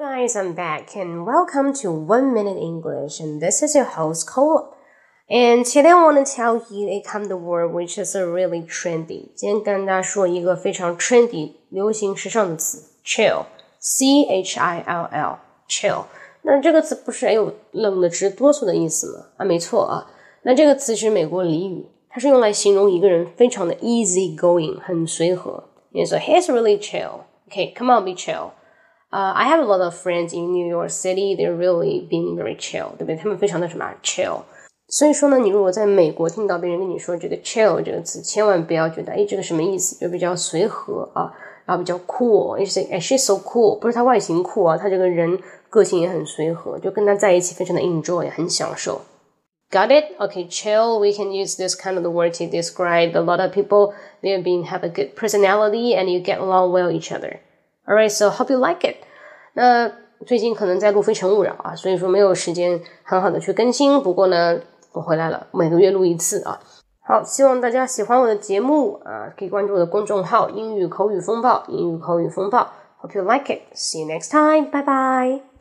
guys, I'm back and welcome to One Minute English and this is your host Cole. And today I want to tell you a kind of word which is a really trendy. 今天跟大家说一个非常 trendy、流行时尚的词，chill，c h i l l，chill。那这个词不是哎呦冷的直哆嗦的意思吗？啊，没错啊。那这个词是美国俚语，它是用来形容一个人非常的 easy going，很随和。你说 he's really chill。Okay, come on, be chill. Uh, I have a lot of friends in New York City. They're really being very chill，对不对？他们非常的什么 chill。所以说呢，你如果在美国听到别人跟你说这个 chill 这个词，千万不要觉得哎这个什么意思，就比较随和啊，然后比较 cool。你说哎 she's so cool，不是他外形酷啊，他这个人个性也很随和，就跟他在一起非常的 enjoy，很享受。Got it? Okay, chill. We can use this kind of the word to describe a lot of people. They have been have a good personality and you get along well each other. Alright, so hope you like it. 那最近可能在录《非诚勿扰》啊，所以说没有时间很好的去更新。不过呢，我回来了，每个月录一次啊。好，希望大家喜欢我的节目啊，可以关注我的公众号“英语口语风暴”。英语口语风暴，Hope you like it. See you next time. Bye bye.